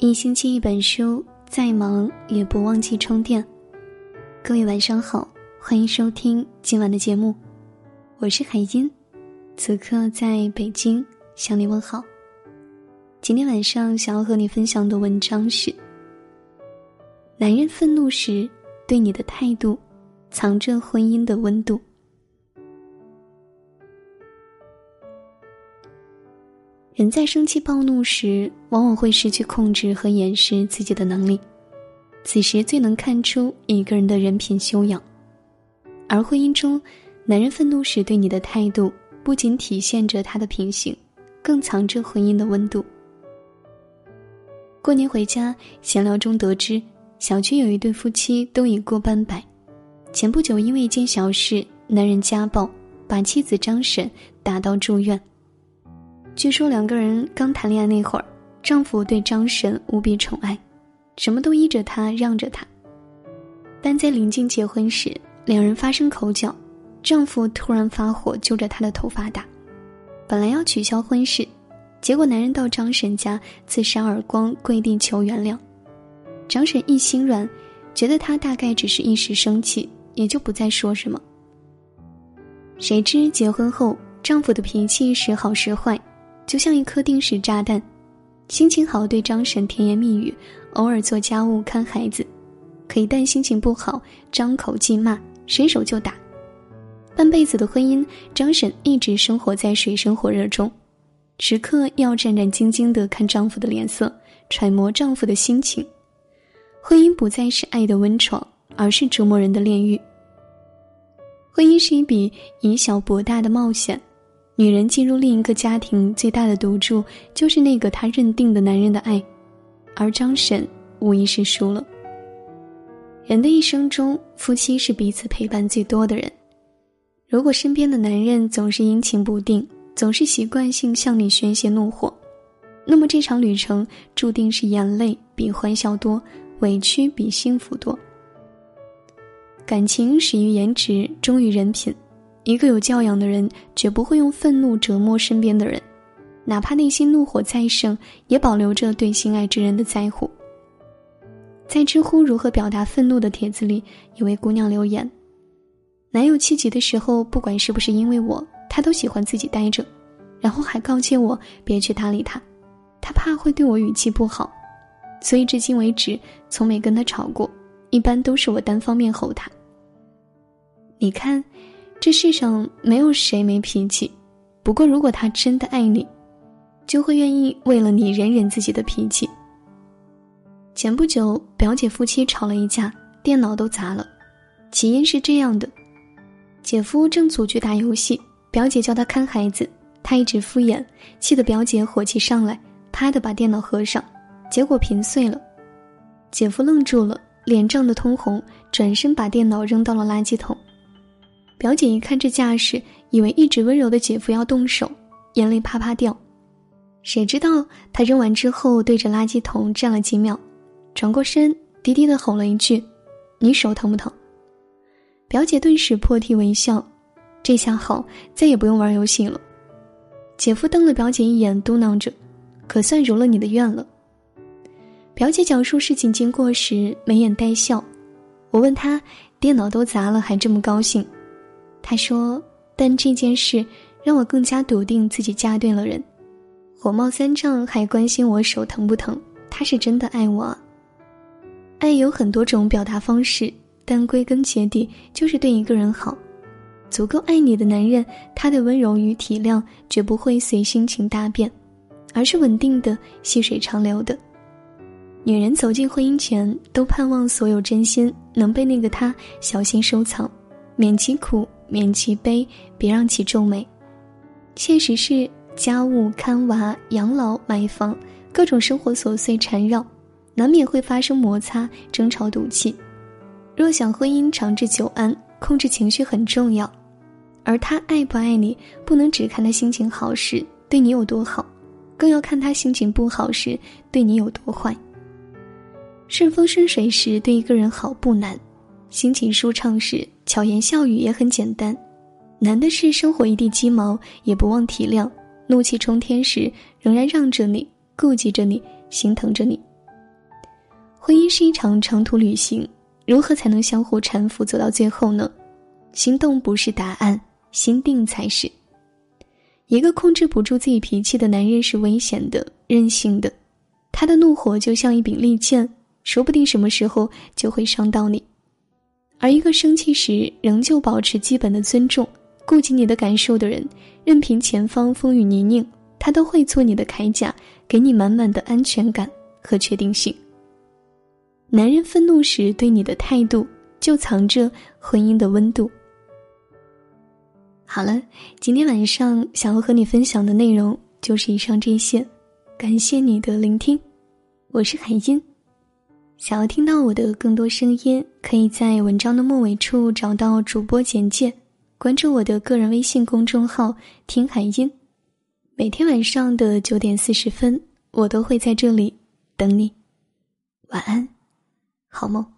一星期一本书，再忙也不忘记充电。各位晚上好，欢迎收听今晚的节目，我是海音，此刻在北京向你问好。今天晚上想要和你分享的文章是：男人愤怒时对你的态度，藏着婚姻的温度。人在生气暴怒时，往往会失去控制和掩饰自己的能力，此时最能看出一个人的人品修养。而婚姻中，男人愤怒时对你的态度，不仅体现着他的品行，更藏着婚姻的温度。过年回家闲聊中得知，小区有一对夫妻都已过半百，前不久因为一件小事，男人家暴，把妻子张婶打到住院。据说两个人刚谈恋爱那会儿，丈夫对张婶无比宠爱，什么都依着她让着她。但在临近结婚时，两人发生口角，丈夫突然发火，揪着她的头发打。本来要取消婚事，结果男人到张婶家刺三耳光，跪地求原谅。张婶一心软，觉得他大概只是一时生气，也就不再说什么。谁知结婚后，丈夫的脾气时好时坏。就像一颗定时炸弹，心情好对张婶甜言蜜语，偶尔做家务看孩子，可一旦心情不好，张口即骂，伸手就打。半辈子的婚姻，张婶一直生活在水深火热中，时刻要战战兢兢地看丈夫的脸色，揣摩丈夫的心情。婚姻不再是爱的温床，而是折磨人的炼狱。婚姻是一笔以小博大的冒险。女人进入另一个家庭，最大的赌注就是那个她认定的男人的爱，而张婶无疑是输了。人的一生中，夫妻是彼此陪伴最多的人。如果身边的男人总是阴晴不定，总是习惯性向你宣泄怒火，那么这场旅程注定是眼泪比欢笑多，委屈比幸福多。感情始于颜值，忠于人品。一个有教养的人，绝不会用愤怒折磨身边的人，哪怕内心怒火再盛，也保留着对心爱之人的在乎。在知乎如何表达愤怒的帖子里，有位姑娘留言：“男友气急的时候，不管是不是因为我，他都喜欢自己待着，然后还告诫我别去搭理他，他怕会对我语气不好，所以至今为止从没跟他吵过，一般都是我单方面吼他。你看。”这世上没有谁没脾气，不过如果他真的爱你，就会愿意为了你忍忍自己的脾气。前不久，表姐夫妻吵了一架，电脑都砸了。起因是这样的：姐夫正组局打游戏，表姐叫他看孩子，他一直敷衍，气得表姐火气上来，啪的把电脑合上，结果屏碎了。姐夫愣住了，脸涨得通红，转身把电脑扔到了垃圾桶。表姐一看这架势，以为一直温柔的姐夫要动手，眼泪啪啪掉。谁知道他扔完之后，对着垃圾桶站了几秒，转过身，低低的吼了一句：“你手疼不疼？”表姐顿时破涕为笑，这下好，再也不用玩游戏了。姐夫瞪了表姐一眼，嘟囔着：“可算如了你的愿了。”表姐讲述事情经过时，眉眼带笑。我问她：“电脑都砸了，还这么高兴？”他说：“但这件事让我更加笃定自己嫁对了人，火冒三丈还关心我手疼不疼，他是真的爱我。爱有很多种表达方式，但归根结底就是对一个人好。足够爱你的男人，他的温柔与体谅绝不会随心情大变，而是稳定的、细水长流的。女人走进婚姻前，都盼望所有真心能被那个他小心收藏，免其苦。”免其悲，别让其皱眉。现实是家务、看娃、养老、买房，各种生活琐碎缠绕，难免会发生摩擦、争吵、赌气。若想婚姻长治久安，控制情绪很重要。而他爱不爱你，不能只看他心情好时对你有多好，更要看他心情不好时对你有多坏。顺风顺水时对一个人好不难。心情舒畅时，巧言笑语也很简单；难的是生活一地鸡毛也不忘体谅，怒气冲天时仍然让着你、顾及着你、心疼着你。婚姻是一场长途旅行，如何才能相互搀扶走到最后呢？心动不是答案，心定才是。一个控制不住自己脾气的男人是危险的、任性的，他的怒火就像一柄利剑，说不定什么时候就会伤到你。而一个生气时仍旧保持基本的尊重、顾及你的感受的人，任凭前方风雨泥泞，他都会做你的铠甲，给你满满的安全感和确定性。男人愤怒时对你的态度，就藏着婚姻的温度。好了，今天晚上想要和你分享的内容就是以上这些，感谢你的聆听，我是海音。想要听到我的更多声音，可以在文章的末尾处找到主播简介，关注我的个人微信公众号“听海音”，每天晚上的九点四十分，我都会在这里等你。晚安。好梦。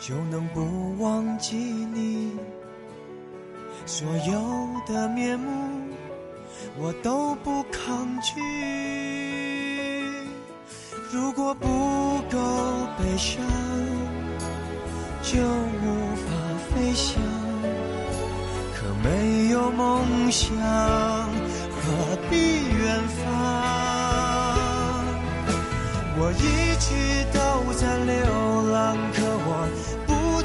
就能不忘记你。所有的面目，我都不抗拒。如果不够悲伤，就无法飞翔。可没有梦想，何必远方？我一直都在流浪，可。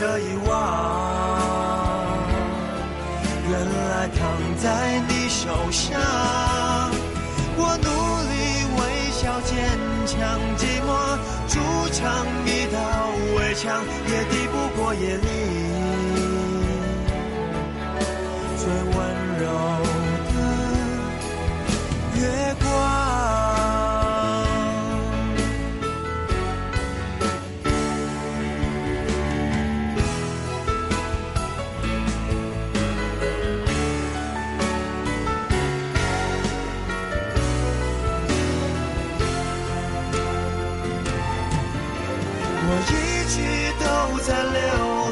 的遗忘，原来躺在你手上。我努力微笑坚强，寂寞筑成一道围墙，也抵不过夜里最温柔。一直都在流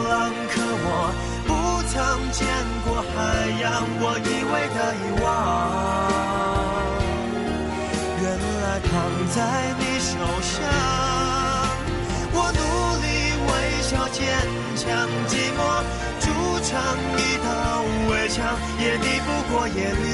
浪，可我以为的遗忘，原来躺在你手上。我努力微笑坚强，寂寞筑成一道围墙，也抵不过夜里